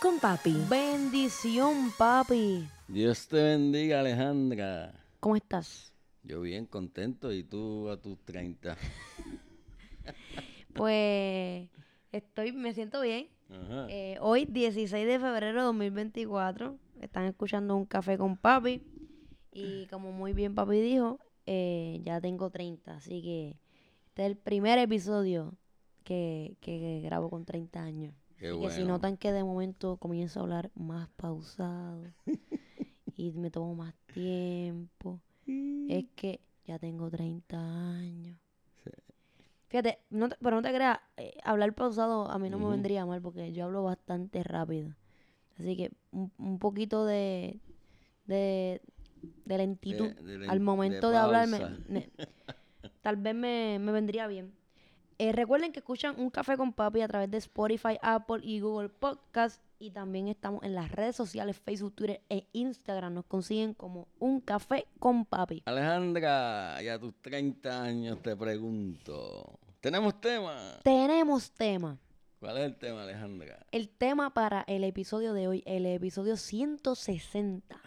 con Papi. Bendición, papi. Dios te bendiga, Alejandra. ¿Cómo estás? Yo bien contento y tú a tus 30. Pues estoy, me siento bien. Ajá. Eh, hoy, 16 de febrero de 2024, están escuchando un café con papi. Y como muy bien papi dijo, eh, ya tengo 30. Así que este es el primer episodio que, que grabo con 30 años. Qué que si notan que de momento comienzo a hablar más pausado y me tomo más tiempo, es que ya tengo 30 años. Fíjate, no te- pero no te creas, eh, hablar pausado a mí no me vendría mal porque yo hablo bastante rápido. Así que un, un poquito de, de, de lentitud De- de len- al momento de, de hablar me- pausa. me- tal vez me, me vendría bien. Eh, recuerden que escuchan Un Café con Papi a través de Spotify, Apple y Google Podcast. Y también estamos en las redes sociales, Facebook, Twitter e Instagram. Nos consiguen como Un Café con Papi. Alejandra, y a tus 30 años te pregunto. ¿Tenemos tema? Tenemos tema. ¿Cuál es el tema, Alejandra? El tema para el episodio de hoy, el episodio 160,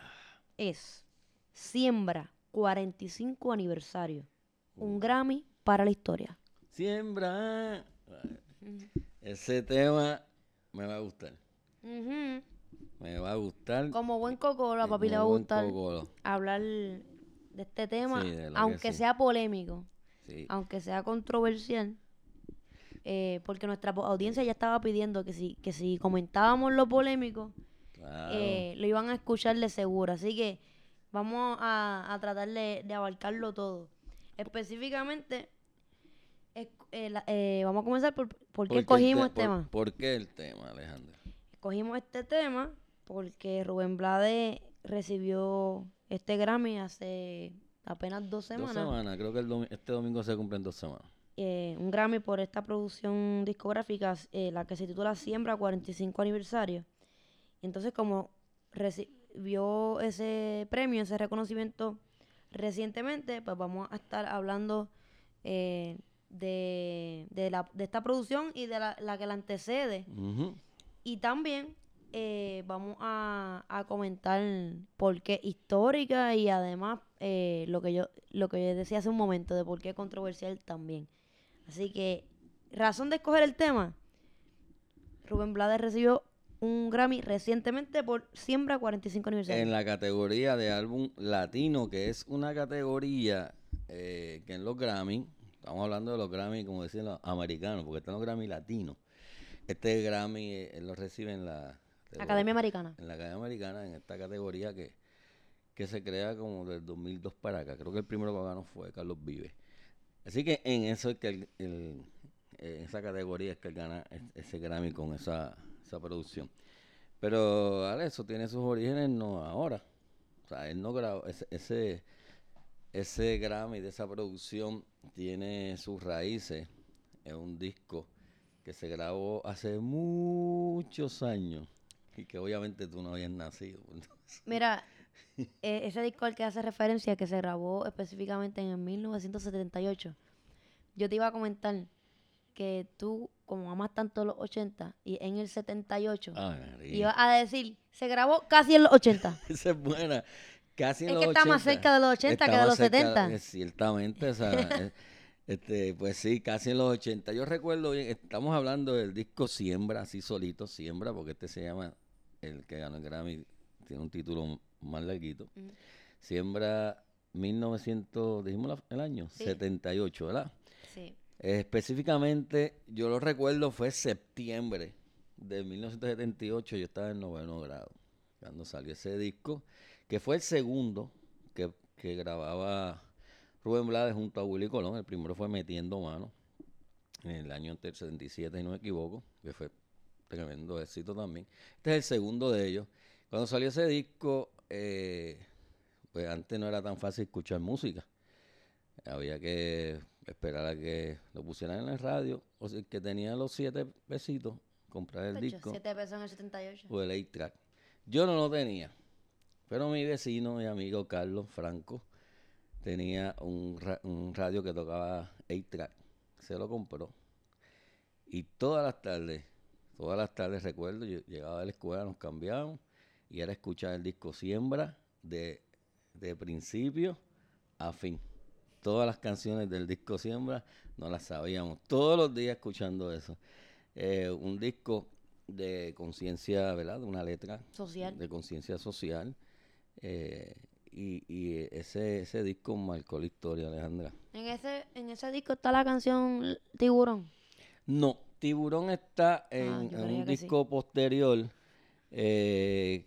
es Siembra 45 aniversario. Un Grammy para la historia. Siembra. Ese tema me va a gustar. Me va a gustar. Como buen cocoro, a como papi le va a gustar cocolo. hablar de este tema, Sí, de aunque sí. sea polémico, Sí. aunque sea controversial, eh, porque nuestra audiencia ya estaba pidiendo que si, que si comentábamos lo polémico, Claro. eh, lo iban a escuchar de seguro. Así que vamos a, a tratar de, de abarcarlo todo. Específicamente, es- eh, la- eh, vamos a comenzar por, por qué el escogimos te- este tema. por- ¿Por qué el tema, Alejandra? Escogimos este tema porque Rubén Blade recibió este Grammy hace apenas dos Dos semanas. semanas. Creo que el domi- este domingo se cumplen dos semanas. eh, un Grammy por esta producción discográfica, la que se titula Siembra 45 aniversario. Entonces, como recibió ese premio, ese reconocimiento recientemente, pues vamos a estar hablando eh, de, de, la, de esta producción y de la, la que la antecede. Y también eh, vamos a, a comentar por qué histórica y además eh, lo que yo lo que yo decía hace un momento de por qué controversial también. Así que, razón de escoger el tema, Rubén Blades recibió un Grammy recientemente por Siembra 45 aniversario. En la categoría de álbum latino, que es una categoría eh, que en los Grammy, estamos hablando de los Grammy, como decían los americanos, porque están los Grammy latinos. Este Grammy eh, lo recibe en la Academia Americana. en la Academia Americana, en esta categoría que, que se crea como del 2002 para acá. Creo que el primero que ganó fue Carlos Vives. Así que en eso es que el- el- en esa categoría es que él gana es- ese Grammy con esa, esa producción. Pero Ale, eso tiene sus orígenes no ahora. O sea, él no grabó ese, ese, ese Grammy de esa producción tiene sus raíces en un disco que se grabó hace muchos años y que obviamente tú no habías nacido. Mira, eh, ese disco al que hace referencia, que se grabó específicamente en el 1978, yo te iba a comentar que tú, como amas tanto los 80, y en el 78, Ay, María. ibas a decir, se grabó casi en los 80. Esa es buena. Casi en Es los que está más 80. cerca de los 80 Está que de los cerca, 70. eh, Ciertamente, o sea, eh, este, pues sí, casi en los 80. Yo recuerdo bien, estamos hablando del disco Siembra, así solito, Siembra, porque este se llama, el que ganó el Grammy, tiene un título más larguito. Ujú. Siembra 1900, dijimos la- el año, Sí. 78, ¿verdad? Sí. Eh, específicamente, yo lo recuerdo, fue septiembre de 1978, yo estaba en noveno grado, cuando salió ese disco, que fue el segundo que, que grababa Rubén Blades junto a Willy Colón, el primero fue Metiendo Mano, en el año antes, 77, si no me equivoco, que fue tremendo éxito también. Este es el segundo de ellos. Cuando salió ese disco, eh, pues antes no era tan fácil escuchar música. Había que esperar a que lo pusieran en la radio. O sea, que tenía los siete pesitos, comprar el disco Siete pesos en el 78. o el 8-track. Yo no lo tenía, pero mi vecino y amigo Carlos Franco tenía un, ra- un radio que tocaba 8-track. Se lo compró. Y todas las tardes, todas las tardes recuerdo, yo llegaba de la escuela, nos cambiábamos y era escuchar el disco Siembra de, de principio a fin. Todas las canciones del disco Siembra no las sabíamos. Todos los días escuchando eso. Eh, un disco de conciencia, ¿verdad? De una letra Social. de conciencia social. Eh, y y ese, ese disco marcó la historia, Alejandra. En ese, en ese disco está la canción Tiburón. No, Tiburón está en, Ah, en un sí. disco posterior eh,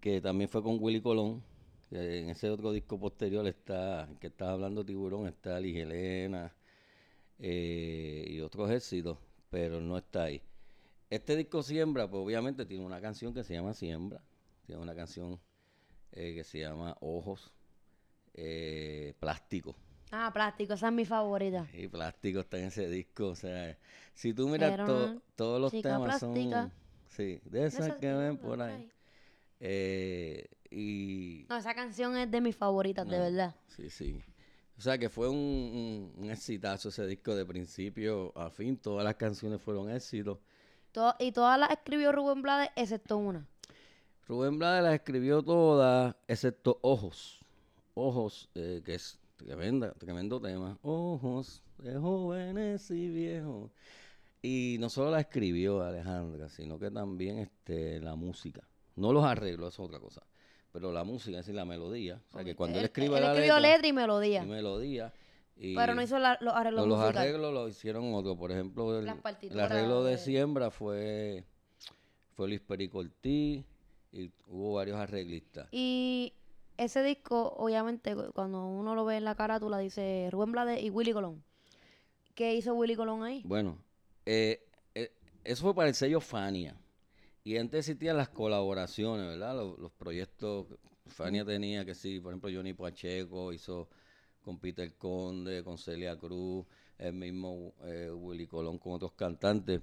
que también fue con Willy Colón. que En ese otro disco posterior está, que estaba hablando Tiburón, está Liz Helena eh, y otros éxitos, pero no está ahí. Este disco Siembra, pues obviamente tiene una canción que se llama Siembra, tiene una canción eh, que se llama Ojos, eh, Plástico. Ah, plástico, esa es mi favorita. Y plástico está en ese disco. O sea, si tú miras to- todos los temas plástica. son. Sí, de esas que ven por ahí. ahí. Eh, y. No, esa canción es de mis favoritas, de verdad. Sí, sí. O sea que fue un, un, un exitazo ese disco de principio a fin. Todas las canciones fueron éxitos. To- y todas las escribió Rubén Blades, excepto una. Rubén Blades las escribió todas, excepto Ojos. Ojos, eh, que es tremenda, tremendo tema. Ojos de jóvenes y viejos. Y no solo la escribió Alejandra, sino que también este, la música. No los arreglos, eso es otra cosa. Pero la música, es decir, la melodía. O sea, que cuando él, escribe él la escribió letra, letra y melodía. y melodía. y pero no hizo la- los arreglos los musicales. arreglos los hicieron otros. Por ejemplo, el, arreglo de de- siembra fue, fue Luis Perico Ortiz y hubo varios arreglistas. Y ese disco, obviamente, cu- cuando uno lo ve en la carátula, dice Rubén Blades y Willy Colón. ¿Qué hizo Willy Colón ahí? Bueno, eh, eh, eso fue para el sello Fania. Y antes existían las colaboraciones, ¿verdad? Los, los proyectos. Fania tenía que sí, por ejemplo, Johnny Pacheco hizo con Peter Conde, con Celia Cruz, el mismo eh, Willy Colón con otros cantantes.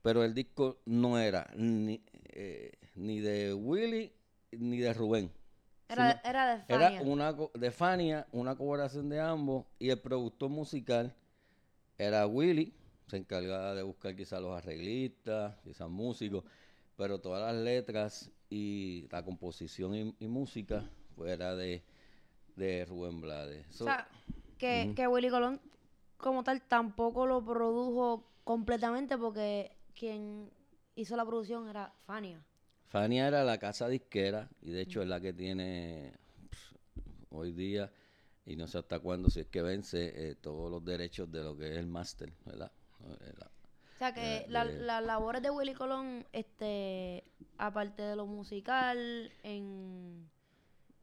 Pero el disco no era ni, eh, ni de Willy ni de Rubén. Era, sino- era de Era Fania. una co- de Fania, una colaboración de ambos, y el productor musical era Willy, se encargaba de buscar quizás los arreglistas, quizás músicos, pero todas las letras y la composición y, y música pues era de, de Rubén Blades. O sea, que, que Willy Colón como tal tampoco lo produjo completamente porque quien hizo la producción era Fania. Fania era la casa disquera y de hecho es la que tiene hoy día y no sé hasta cuándo si es que vence eh, todos los derechos de lo que es el máster, ¿verdad? Eh, la- O sea que la- de- las labores de Willy Colón, este, aparte de lo musical, en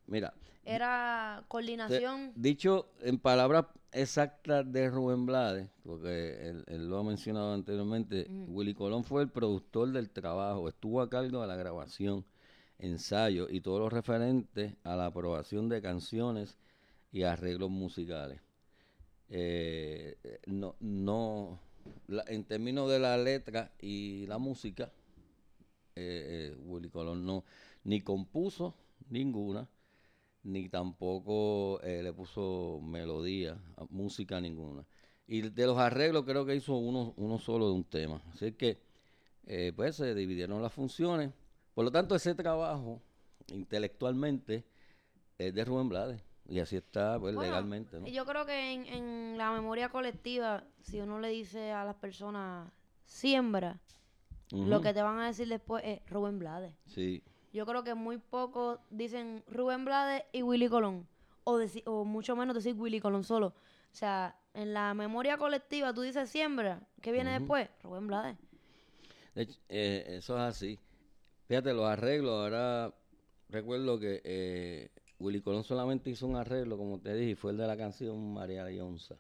Mira, era te- coordinación. dicho en palabras exactas de Rubén Blades, porque él, él lo ha mencionado anteriormente, Ujú. Willy Colón fue el productor del trabajo, estuvo a cargo de la grabación, ensayo y todo lo referente a la aprobación de canciones y arreglos musicales. Eh, eh, no, no, la- en términos de la letra y la música, eh, eh, Willy Colón no ni compuso ninguna, ni tampoco eh, le puso melodía, música ninguna. Y de los arreglos creo que hizo uno, uno solo de un tema. Así que, eh, pues se dividieron las funciones. Por lo tanto, ese trabajo intelectualmente es de Rubén Blades. Y así está, pues, Bueno, legalmente, ¿no? Yo creo que en, en la memoria colectiva, si uno le dice a las personas siembra, lo que te van a decir después es Rubén Blades. Sí, Yo creo que muy pocos dicen Rubén Blades y Willy Colón. O, deci- o mucho menos decir Willy Colón solo. O sea, en la memoria colectiva tú dices siembra. ¿Qué viene después? Rubén Blades. De hecho, eh, eso es así. Fíjate, los arreglos, ahora recuerdo que eh, Willy Colón solamente hizo un arreglo, como te dije, y fue el de la canción María Leonza.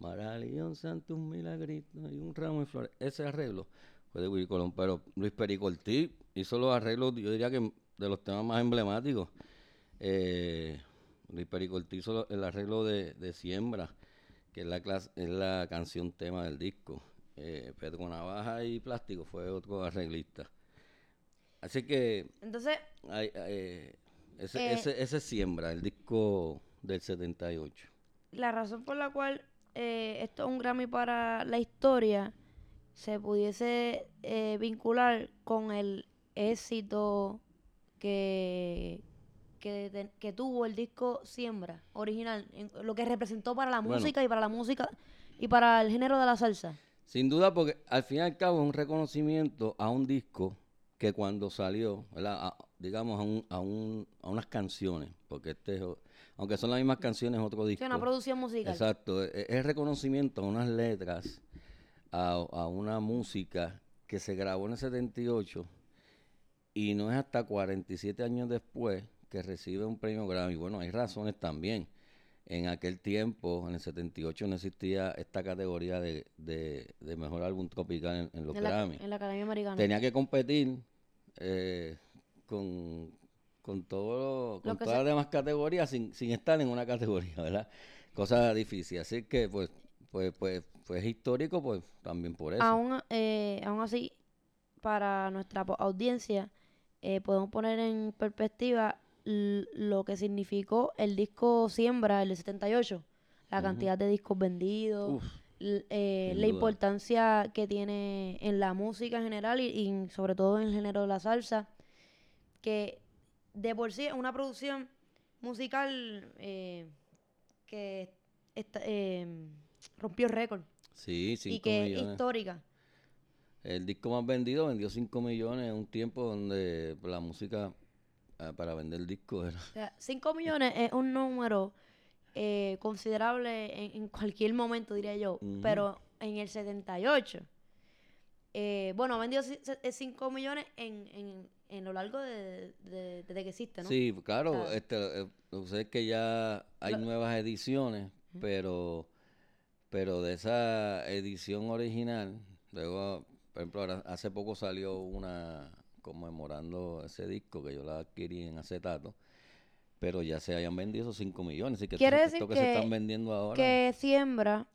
María Leonza ante un milagrito y un ramo de flores. Ese arreglo fue de Willy Colón, pero Luis Perico Ortiz hizo los arreglos, yo diría que de los temas más emblemáticos. Eh, Luis hizo el arreglo de, de Siembra, que es la, clase, es la canción tema del disco. Eh, Pedro Navaja y Plástico fue otro arreglista. Así que... Entonces... Hay, eh, ese, ese, ese Siembra, el disco del 78. La razón por la cual eh, esto es un Grammy para la historia se pudiese eh, vincular con el éxito que, que, que, tuvo el disco Siembra original, lo que representó para la música y para la música y para el género de la salsa. Sin duda, porque al fin y al cabo es un reconocimiento a un disco que cuando salió, digamos, a, un, a, un, a unas canciones, porque este aunque son las mismas canciones, otro disco. Es una producción musical. Exacto, e, es, reconocimiento a unas letras, a, a, una música que se grabó en el 78 y no es hasta 47 años después que recibe un premio Grammy. Bueno, hay razones también. En aquel tiempo, en el 78, no existía esta categoría de, de, mejor álbum tropical en, los Grammy. En la Academia Americana. Tenía que competir eh, con, con todo con todas las demás categorías sin, sin estar en una categoría, ¿verdad? Cosa difícil. Así que pues pues pues pues histórico pues también por eso. Aún, eh, aún así, para nuestra audiencia, eh, podemos poner en perspectiva lo que significó el disco Siembra, el de 78, la cantidad de discos vendidos, eh, la importancia que tiene en la música en general y, sobre todo en el género de la salsa, que de por sí es una producción musical eh, que rompió récord. Sí, Y que es histórica. El disco más vendido vendió 5 millones en un tiempo donde la música ah, para vender discos era... 5 millones es un número eh, considerable en, cualquier momento, diría yo, pero en el 78, eh, bueno, vendió 5 millones en, en, en, lo largo de, desde que existe, ¿no? Sí, claro, este, eh, que ya hay nuevas ediciones, pero, pero de esa edición original, luego por ejemplo, hace poco salió una conmemorando ese disco que yo la adquirí en acetato, pero ya se hayan vendido esos 5 millones. Así que Quiere decir que, se están vendiendo ahora. Que Siembra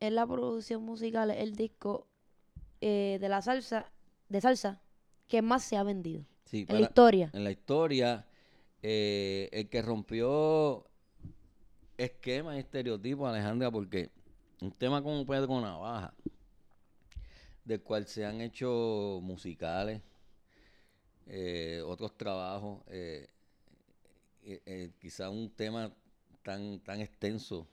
es la producción musical, el disco eh, de la salsa, de salsa, que más se ha vendido. en la historia. En la historia, eh, el que rompió esquemas y estereotipos, Alejandra, porque un tema como Pedro Navaja, del cual se han hecho musicales, eh, otros trabajos, eh, eh, quizá un tema tan, tan extenso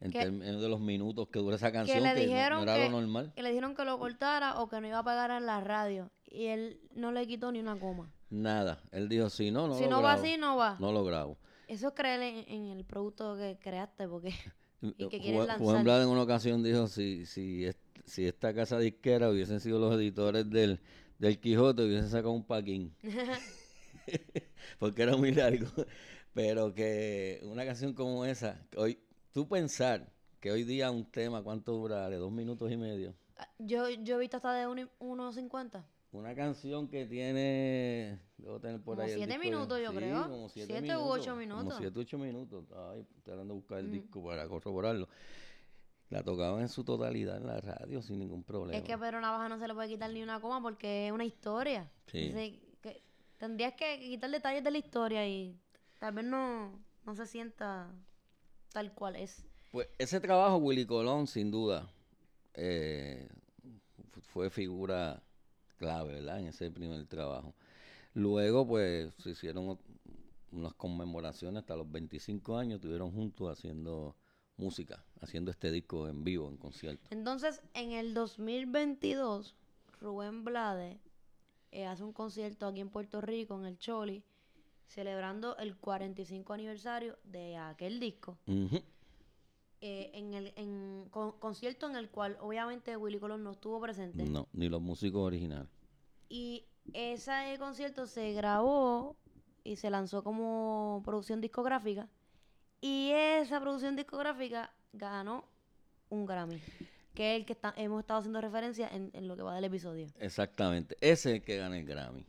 en términos de los minutos que dura esa canción, que, no, era lo normal. Que le dijeron que lo cortara o que no iba a pagar en la radio. Y él no le quitó ni una coma. Nada. Él dijo, si no, no si no va así, no va. No lo grabo. Eso es creer en, el producto que creaste, porque... y que quieres lanzar. en una ocasión dijo, si, si, si esta casa disquera hubiesen sido los editores del, del Quijote, hubiesen sacado un paquín. Porque era muy largo. Pero que una canción como esa, hoy, tú pensar que hoy día un tema, ¿cuánto dura? ¿De dos minutos y medio? Ah, yo, yo he visto hasta de 1.50. Una canción que tiene, debo tener por como ahí. Siete minutos, yo creo. Como siete, u ocho minutos. Como siete u ocho minutos. Ahí tratando de buscar el disco para corroborarlo. La tocaban en su totalidad en la radio sin ningún problema. Es que a Pedro Navaja no se le puede quitar ni una coma porque es una historia. Sí. que tendrías que quitar detalles de la historia y tal vez no, no se sienta tal cual es. Pues ese trabajo, Willy Colón, sin duda, eh, fue figura clave, ¿verdad? En ese primer trabajo. Luego, pues, se hicieron unas conmemoraciones hasta los 25 años, estuvieron juntos haciendo música, haciendo este disco en vivo, en concierto. Entonces, en el 2022, Rubén Blade eh, hace un concierto aquí en Puerto Rico, en el Choli, celebrando el 45 aniversario de aquel disco. Eh, en el en, concierto en el cual obviamente Willy Colón no estuvo presente. No, ni los músicos originales. Y ese concierto se grabó y se lanzó como producción discográfica y esa producción discográfica ganó un Grammy, que es el que hemos estado haciendo referencia en, lo que va del episodio. Exactamente, ese es el que gana el Grammy.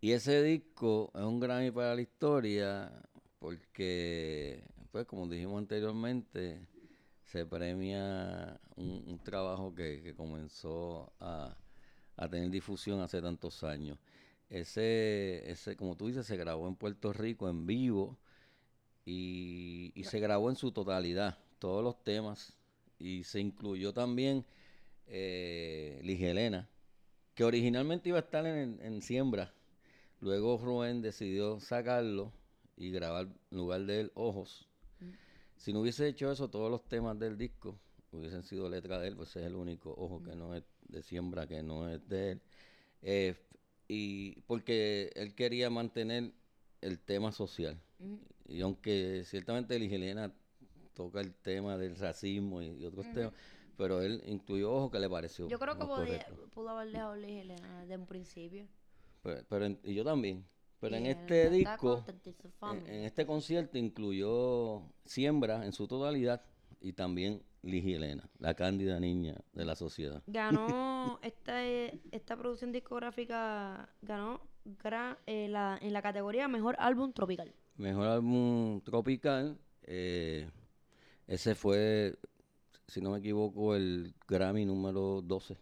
Y ese disco es un Grammy para la historia porque, pues como dijimos anteriormente, se premia un, un trabajo que, que comenzó a, a tener difusión hace tantos años. Ese, ese, como tú dices, se grabó en Puerto Rico en vivo y, y se grabó en su totalidad, todos los temas. Y se incluyó también eh, Ligelena, que originalmente iba a estar en, en Siembra. Luego Rubén decidió sacarlo y grabar en lugar de él Ojos. Si no hubiese hecho eso, todos los temas del disco hubiesen sido letra de él, pues es el único ojo que no es de siembra, que no es de él. Eh, y porque él quería mantener el tema social. Y aunque ciertamente Ligelena toca el tema del racismo y, y otros temas, pero él incluyó ojo que le pareció. Yo creo que podía- pudo haber dejado Liz Helena desde un principio. Pero, pero en- y yo también. Pero en este disco, en, este concierto incluyó Siembra en su totalidad y también Ligia Elena, la cándida niña de la sociedad. Ganó esta, esta producción discográfica, ganó gra- eh, la- en la categoría Mejor Álbum Tropical. Mejor álbum tropical, eh, ese fue, si no me equivoco, el Grammy número 12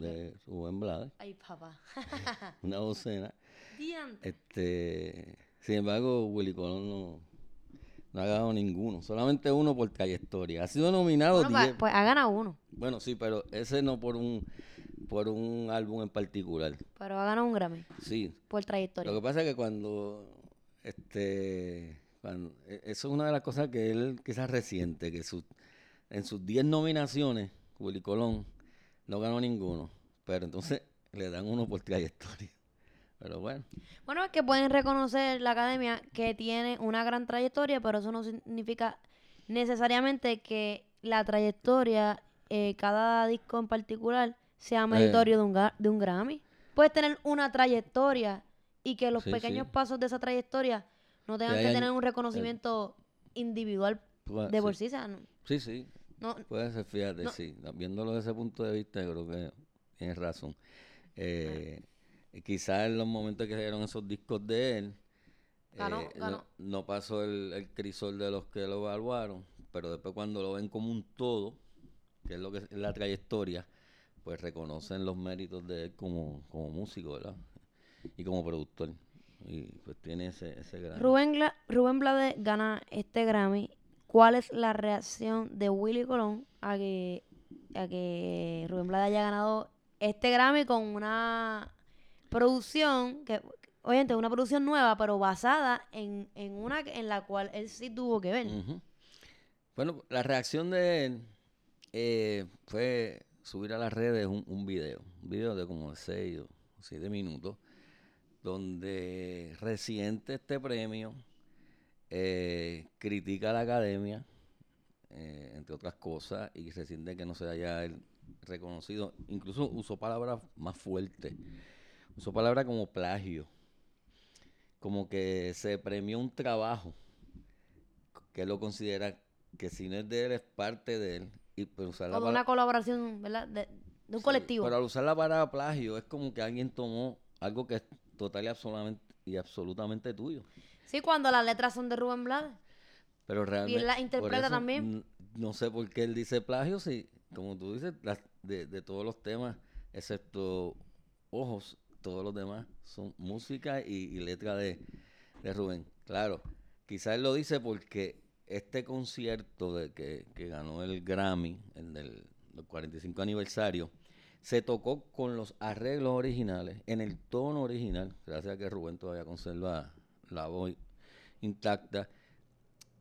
de Rubén Blades, Ay, papá. una docena. Diante. Este, sin embargo, Willy Colón no, no ha ganado ninguno, solamente uno por trayectoria. Ha sido nominado Bueno, 10. pues ha ganado uno, Bueno, sí, pero ese no por un por un álbum en particular. pero ha ganado un Grammy Sí. por trayectoria. Lo que pasa es que cuando este cuando- e- eso es una de las cosas que él quizás reciente, que su, en sus 10 nominaciones, Willy Colón no ganó ninguno, pero entonces le dan uno por trayectoria. Pero bueno, Bueno, es que pueden reconocer la academia que tiene una gran trayectoria, pero eso no significa necesariamente que la trayectoria, eh, cada disco en particular, sea meritorio de, un, de un Grammy. Puedes tener una trayectoria y que los Sí, pequeños sí. pasos de esa trayectoria no tengan que tener un reconocimiento individual de por sí, sea, no- sí, sí, no- Puede ser, fíjate, No. sí. Viéndolo desde ese punto de vista, creo que tienes razón. Eh, Quizás en los momentos que salieron esos discos de él, Ganó, eh. No, pasó el, el crisol de los que lo evaluaron, pero después cuando lo ven como un todo, que es lo que es la trayectoria, pues reconocen los méritos de él como, como músico, ¿verdad? Y como productor. Y pues tiene ese, ese gran... Rubén, Gla- Rubén Blades gana este Grammy. ¿Cuál es la reacción de Willy Colón a que, a que Rubén Blades haya ganado este Grammy con una producción que, obviamente, una producción nueva, pero basada en, en una en la cual él sí tuvo que ver? Bueno, la reacción de él eh, fue subir a las redes un, un video, un video de como 6 o 7 minutos, donde reciente este premio, eh, critica a la academia, eh, entre otras cosas, y se siente que no se haya reconocido. Incluso usó palabras más fuertes, usó palabras como plagio, como que se premió un trabajo que lo considera que si no es de él es parte de él y pues usar Como una colaboración, ¿verdad? De, de un Sí, colectivo. pero al usar la palabra plagio es como que alguien tomó algo que es total y absolutamente y absolutamente tuyo Sí, cuando las letras son de Rubén Blades. pero realmente la por interpreta eso, también. no sé por qué él dice plagio si como tú dices las- de, de todos los temas excepto ojos todos los demás son música y, y letra de, de Rubén claro quizás él lo dice porque este concierto de que, que ganó el Grammy el del, del 45 aniversario se tocó con los arreglos originales en el tono original gracias a que Rubén todavía conserva la voz intacta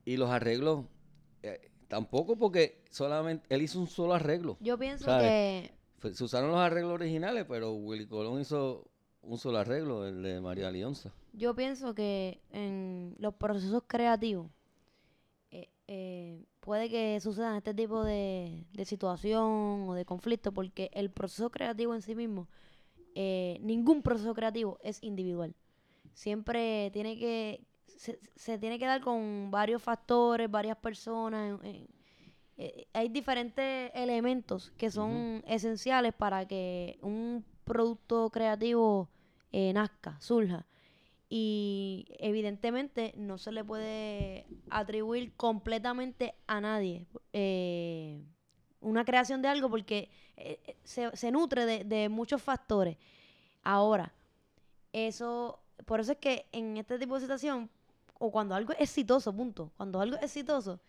y los arreglos, eh, tampoco porque solamente él hizo un solo arreglo. Yo pienso ¿Sabes? que Se usaron los arreglos originales, pero Willy Colón hizo un solo arreglo, el de María Lionza. Yo pienso que en los procesos creativos eh, puede que sucedan este tipo de, de situación o de conflicto porque el proceso creativo en sí mismo, eh, ningún proceso creativo es individual. Siempre tiene que, se, se tiene que dar con varios factores, varias personas. en- en- eh, hay diferentes elementos que son esenciales para que un producto creativo eh, nazca, surja. Y evidentemente no se le puede atribuir completamente a nadie eh, una creación de algo porque eh, eh, se, se nutre de, de muchos factores. Ahora, eso, por eso es que en este tipo de situación, o cuando algo es exitoso, punto, cuando algo es exitoso,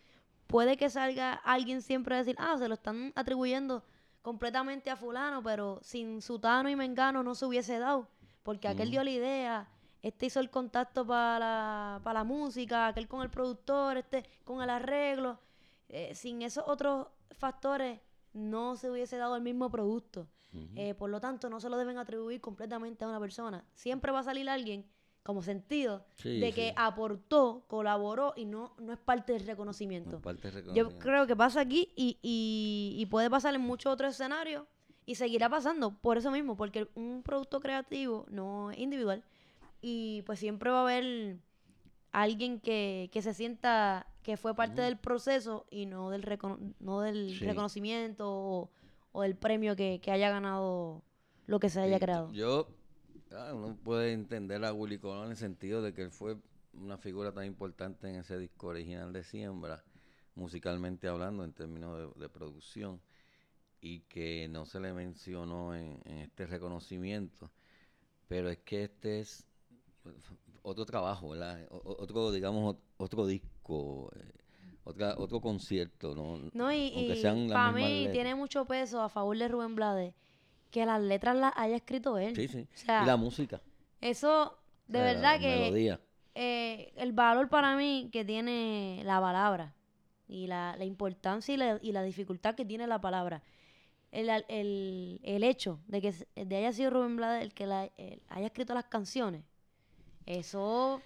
puede que salga alguien siempre a decir, ah, se lo están atribuyendo completamente a fulano, pero sin sutano y mengano no se hubiese dado, porque aquel Ujú. dio la idea, este hizo el contacto para la, para la música, aquel con el productor, este con el arreglo. Eh, sin esos otros factores no se hubiese dado el mismo producto. Eh, por lo tanto, no se lo deben atribuir completamente a una persona. Siempre va a salir alguien como sentido Sí, de que sí. aportó, colaboró y no, no es parte del reconocimiento. No, parte de Yo creo que pasa aquí y, y- y puede pasar en muchos otros escenarios y seguirá pasando por eso mismo, porque un producto creativo no es individual y pues siempre va a haber alguien que, que se sienta que fue parte del proceso y no del, recono- no del Sí. reconocimiento o, o del premio que, que haya ganado lo que se haya Sí, creado. Yo, ah, uno puede entender a Willy Colón en el sentido de que él fue una figura tan importante en ese disco original de Siembra, musicalmente hablando, en términos de, de producción, y que no se le mencionó en, en este reconocimiento. Pero es que este es otro trabajo, ¿verdad? O- o- otro, digamos, ot- otro disco, eh, otra, otro concierto, ¿no? No, y, las para mí letras. tiene mucho peso a favor de Rubén Blades que las letras las haya escrito él. Sí, sí. O sea, y la música. Eso, de la- verdad la que eh, el valor para mí que tiene la palabra y la, la importancia y la, y la dificultad que tiene la palabra. El, el, el hecho de que de haya sido Rubén Blades el que la, el- haya escrito las canciones, eso,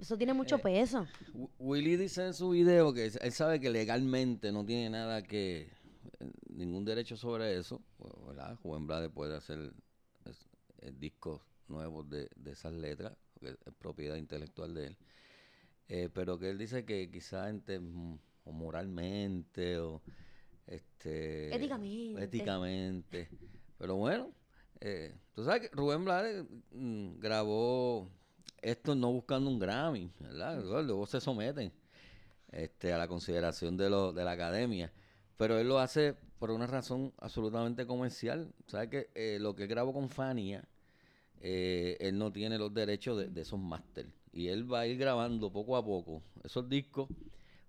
eso tiene mucho Eh, peso. Wi- Willy dice en su video que él sabe que legalmente no tiene nada que, eh, ningún derecho sobre eso, ¿verdad? Juan Blade puede hacer eh, discos nuevos de, de esas letras, porque es propiedad intelectual de él. Eh, pero que él dice que quizá en tem- o moralmente o este Éticamente. éticamente. Pero bueno, eh, tú sabes que Rubén Blades mm, grabó esto no buscando un Grammy, ¿verdad? Luego, luego se someten este, a la consideración de, lo, de la academia. Pero él lo hace por una razón absolutamente comercial. ¿Sabes que eh, lo que él grabó con Fania, eh, él no tiene los derechos de, de esos máster. Y él va a ir grabando poco a poco esos discos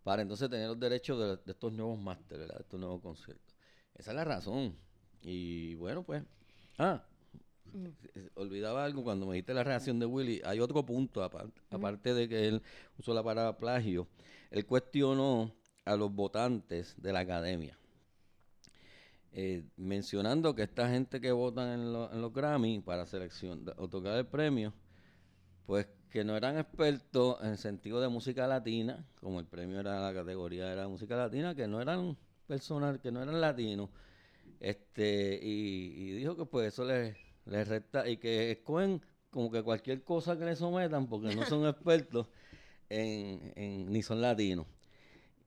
para entonces tener los derechos de, de estos nuevos máster, ¿verdad? De estos nuevos conciertos. Esa es la razón. Y bueno, pues. Ah, Eh, olvidaba algo cuando me dijiste la reacción de Willy. Hay otro punto, aparte, aparte de que él usó la palabra plagio. Él cuestionó a los votantes de la academia. eh, mencionando que esta gente que votan en, lo- en los Grammy para selección, de- otorgar el premio, pues que no eran expertos en sentido de música latina, como el premio era la categoría era música latina, que no eran personas, que no eran latinos, este, y, y dijo que pues eso les, les resta, y que escogen como que cualquier cosa que le sometan, porque no son expertos en, en- ni son latinos.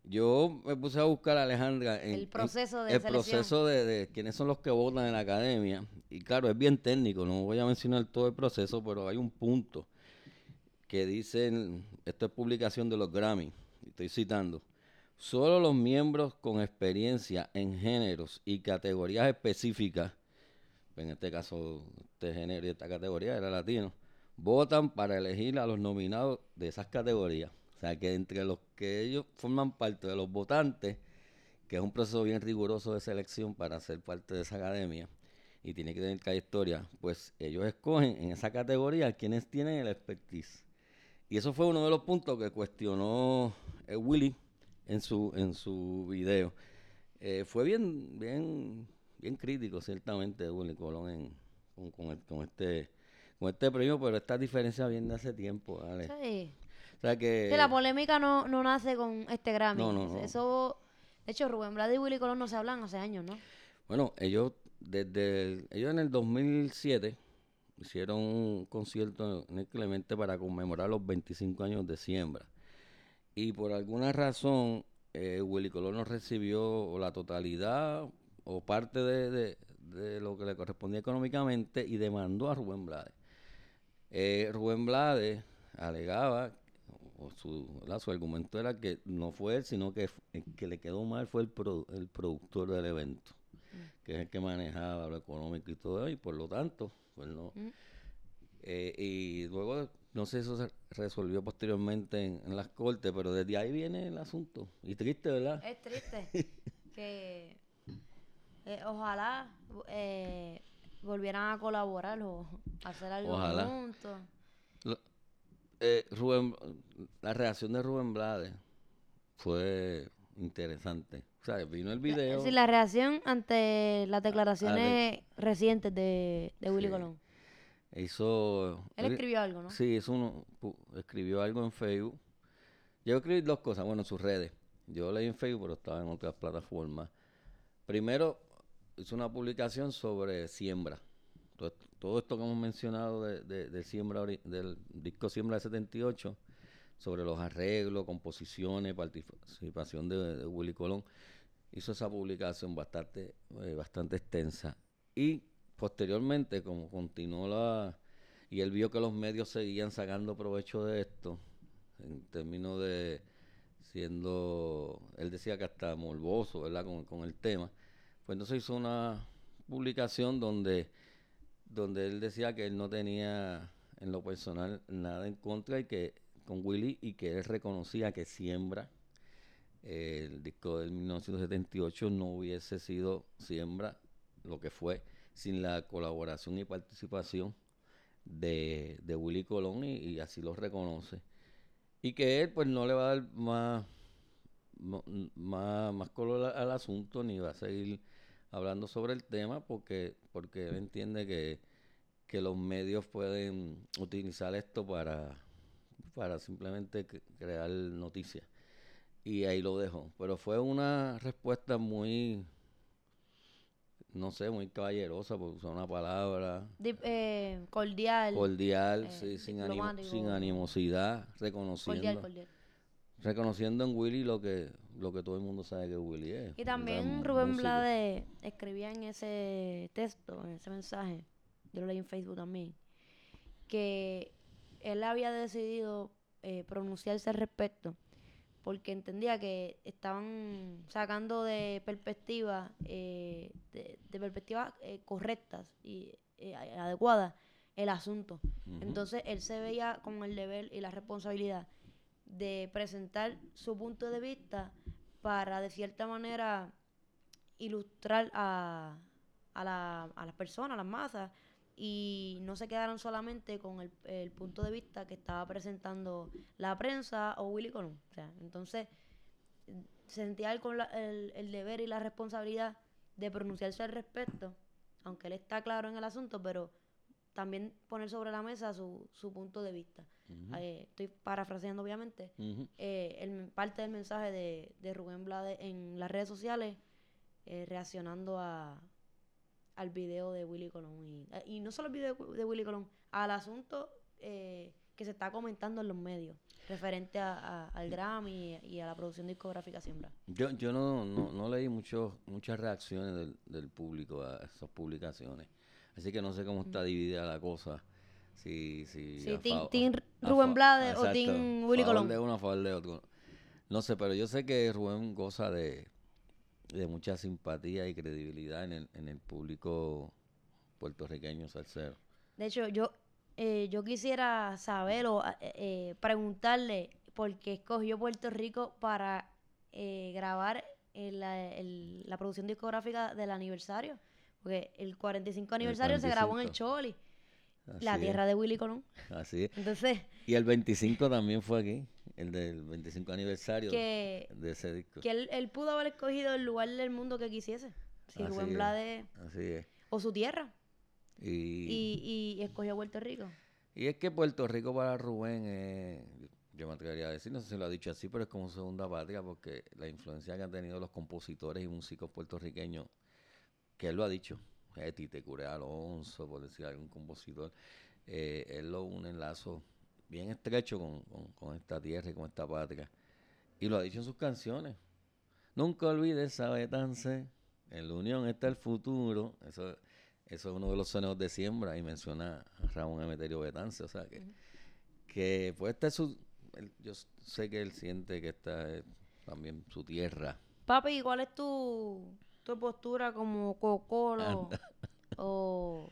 Yo me puse a buscar a Alejandra en El en- proceso de el selección. proceso de, de quiénes son los que votan en la academia. Y claro, es bien técnico, no voy a mencionar todo el proceso, pero hay un punto que dicen, esto es publicación de los Grammy, estoy citando, solo los miembros con experiencia en géneros y categorías específicas, en este caso este género y esta categoría era latino, votan para elegir a los nominados de esas categorías. O sea que entre los que ellos forman parte de los votantes, que es un proceso bien riguroso de selección para ser parte de esa academia y tiene que tener trayectoria, pues ellos escogen en esa categoría quienes tienen el expertise. Y eso fue uno de los puntos que cuestionó eh, Willy en su, en su video. Eh, fue bien, bien, bien crítico, ciertamente, de Willy Colón en- con, con el- con este, con este premio, pero esta diferencia viene de hace tiempo, ¿vale? Sí. O sea que... Sí, la polémica no, no nace con este Grammy. No, no, no. Eso, de hecho, Rubén Blades y Willy Colón no se hablan hace años, ¿no? Bueno, ellos desde el- ellos en el 2007 hicieron un concierto en el Clemente para conmemorar los 25 años de siembra. Y por alguna razón, eh, Willy Colón no recibió la totalidad o parte de, de- de lo que le correspondía económicamente y demandó a Rubén Blades. Eh, Rubén Blades alegaba, o su, su argumento era que no fue él, sino que el que le quedó mal fue el, el productor del evento, mm. que es el que manejaba lo económico y todo, y por lo tanto, pues no. Mm. Eh, y luego, no sé, eso se resolvió posteriormente en, las cortes, pero desde ahí viene el asunto. Y triste, ¿verdad? Es triste. que eh, ojalá eh, volvieran a colaborar o hacer algo juntos. Eh, Rubén, la reacción de Rubén Blades fue interesante. O sea, vino el video. Sí, la reacción ante las declaraciones recientes de, Willy Colón. Hizo. Él escribió algo, ¿no? Sí, uno, escribió algo en Facebook. Yo escribí dos cosas, bueno, en sus redes. Yo leí en Facebook, pero estaba en otras plataformas. Primero, hizo una publicación sobre siembra. Todo, esto que hemos mencionado de, siembra del disco Siembra de 78, sobre los arreglos, composiciones, participación de, Willy Colón, hizo esa publicación bastante, eh, bastante extensa. Y posteriormente, como continuó la... Y él vio que los medios seguían sacando provecho de esto, en términos de siendo, él decía que hasta morboso, ¿verdad? Con el tema. Pues entonces hizo una publicación donde, donde él decía que él no tenía en lo personal nada en contra y que con Willy y que él reconocía que Siembra, el disco del 1978, no hubiese sido Siembra lo que fue sin la colaboración y participación de, de Willy Colón y, así lo reconoce. Y que él pues no le va a dar más, más, más color al asunto ni va a seguir hablando sobre el tema porque, porque él entiende que, los medios pueden utilizar esto para, para simplemente crear noticias. Y ahí lo dejo. Pero fue una respuesta muy, no sé, muy caballerosa, por usar una palabra. Eh, cordial. Cordial, eh, sí, sin, sin animosidad, reconociendo. Cordial, cordial reconociendo en Willy lo que lo que todo el mundo sabe que Willy es. Y también Rubén Blade escribía en ese texto, en ese mensaje, yo lo leí en Facebook también, que él había decidido eh, pronunciarse al respecto porque entendía que estaban sacando de perspectiva eh, de, perspectivas eh, correctas y adecuadas el asunto. Entonces él se veía con el deber y la responsabilidad de presentar su punto de vista para de cierta manera ilustrar a, a, la, a las personas, a las masas, y no se quedaron solamente con el, el, punto de vista que estaba presentando la prensa o Willy Colón. Entonces sentía con el, el, deber y la responsabilidad de pronunciarse al respecto, aunque él está claro en el asunto, pero también poner sobre la mesa su, su punto de vista. Eh, estoy parafraseando obviamente. Eh, el, parte del mensaje de, de Rubén Blades en las redes sociales eh, reaccionando a, al video de Willy Colón. Y, y no solo el video de, Willy Colón, al asunto que se está comentando en los medios referente a, al Grammy y, a la producción discográfica Siembra. Yo, yo no, no, no leí mucho, muchas reacciones del, del público a esas publicaciones. Así que no sé cómo está dividida la cosa. Sí, sí. Sí, Team, Rubén Blades o Team Willy Colón. de uno, favor de otro. No sé, pero yo sé que Rubén goza de, de mucha simpatía y credibilidad en el, en el público puertorriqueño salsero. De hecho, yo, eh, yo quisiera saber o eh, eh, preguntarle por qué escogió Puerto Rico para grabar la, la producción discográfica del aniversario. Porque el 45 aniversario se grabó en el Choli. la tierra de Willy Colón. Así es. Entonces. Y el 25 también fue aquí, el del 25 aniversario de ese disco. Que él, pudo haber escogido el lugar del mundo que quisiese. Si Rubén Blades. Así es. O su tierra. Y, y, y, escogió Puerto Rico. Y es que Puerto Rico para Rubén es, yo me atrevería a decir, no sé si lo ha dicho así, pero es como segunda patria porque la influencia que han tenido los compositores y músicos puertorriqueños que él lo ha dicho, eh, Tite Cure Alonso, por decir algún compositor, eh, él lo une en lazo bien estrecho con, esta tierra y con esta patria. Y lo ha dicho en sus canciones. Nunca olvides, sabe tanse, en la unión está el futuro. Eso, eso es uno de los sonidos de siembra y menciona a Ramón Emeterio Betance. O sea que, que pues esta es su, él- yo sé que él siente que esta es también su tierra. Papi, ¿cuál es tu, tu postura como cocolo? o,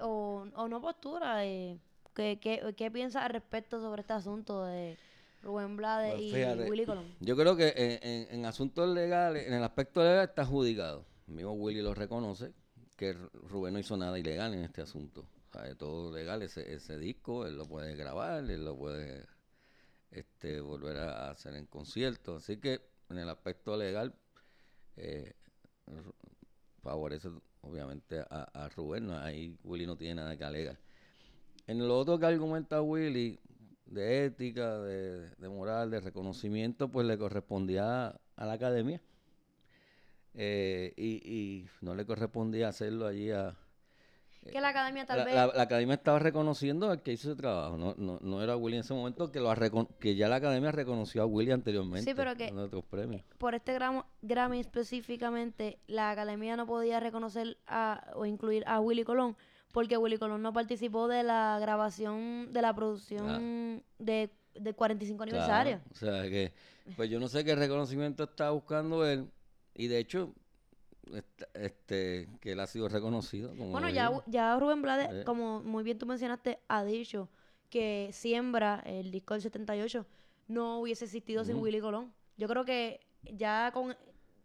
o, o no postura, eh, ¿qué, qué, qué piensas al respecto sobre este asunto de Rubén Blades Pues y fíjate, Willy Colón? Yo creo que en, en- en asuntos legales, en el aspecto legal está adjudicado. El mismo Willy lo reconoce, que Rubén no hizo nada ilegal en este asunto. ¿sabe? Todo legal, ese, ese disco, él lo puede grabar, él lo puede este, volver a hacer en concierto. Así que en el aspecto legal eh, favorece obviamente a, Rubén. ahí Willy no tiene nada que alegar. En lo otro que argumenta Willy, de ética, de, moral, de reconocimiento, pues le correspondía a la academia. Eh, y no le correspondía hacerlo allí a... Que la academia tal La, vez... la- la academia estaba reconociendo al que hizo ese trabajo, no, no, no era Willy en ese momento, que, lo que ya la academia reconoció a Willy anteriormente. Sí, pero que- en otros premios. por este gramo- Grammy específicamente, la academia no podía reconocer a, o incluir a Willy Colón, porque Willy Colón no participó de la grabación, de la producción de, del 45 Claro, aniversario. o sea que, pues yo no sé qué reconocimiento está buscando él, y de hecho, este, que él ha sido reconocido. Como Bueno, ya, ya Rubén Blades, Eh. como muy bien tú mencionaste, ha dicho que Siembra, el disco del 78, no hubiese existido sin. Willy Colón. Yo creo que ya con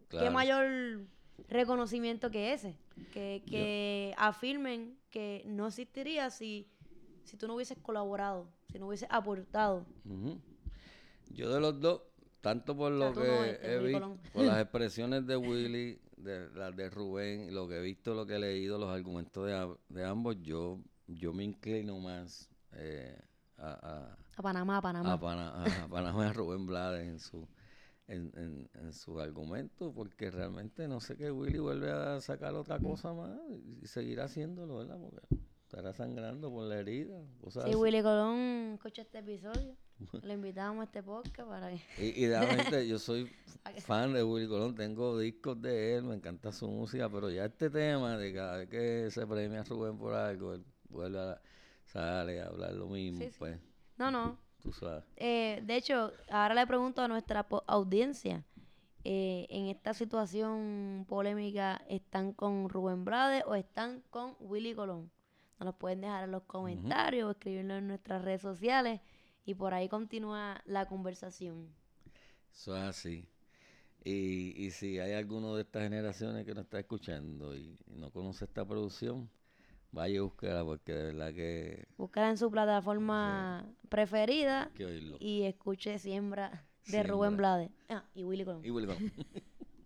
qué mayor reconocimiento que ese, que, que afirmen que no existiría si, si tú no hubieses colaborado, si no hubieses aportado. Yo de los dos, tanto por lo que no, este, he visto, por las expresiones de Willy, de las de Rubén, lo que he visto, lo que he leído, los argumentos de, de ambos, yo, yo me inclino más eh, a, A Panamá, a a, Panamá. a, Pana- a Panamá, a Rubén Blades en su en, en, en su argumento, porque realmente no sé que Willy vuelve a sacar otra cosa más y seguirá haciéndolo, ¿verdad? Porque estará sangrando por la herida. cosas así. Willy Colón escucha este episodio, le invitamos a este podcast para que... Y, y realmente yo soy fan de Willy Colón, tengo discos de él, me encanta su música, pero ya este tema de cada vez que se premia Rubén por algo, él vuelve a sale a hablar lo mismo, Sí, sí. pues No, no, tú sabes. Eh, de hecho, ahora le pregunto a nuestra audiencia, eh, en esta situación polémica, ¿están con Rubén Blades o están con Willy Colón? Nos los pueden dejar en los comentarios o escribirlo en nuestras redes sociales y por ahí continúa la conversación. Eso es así. Y, y si hay alguno de estas generaciones que nos está escuchando y, y no conoce esta producción, vaya y búsquela porque de verdad que Búscala en su plataforma preferida y escuche Siembra de Siembra. Rubén Blades. Ah, y Willy Colón. Y Willy Colón.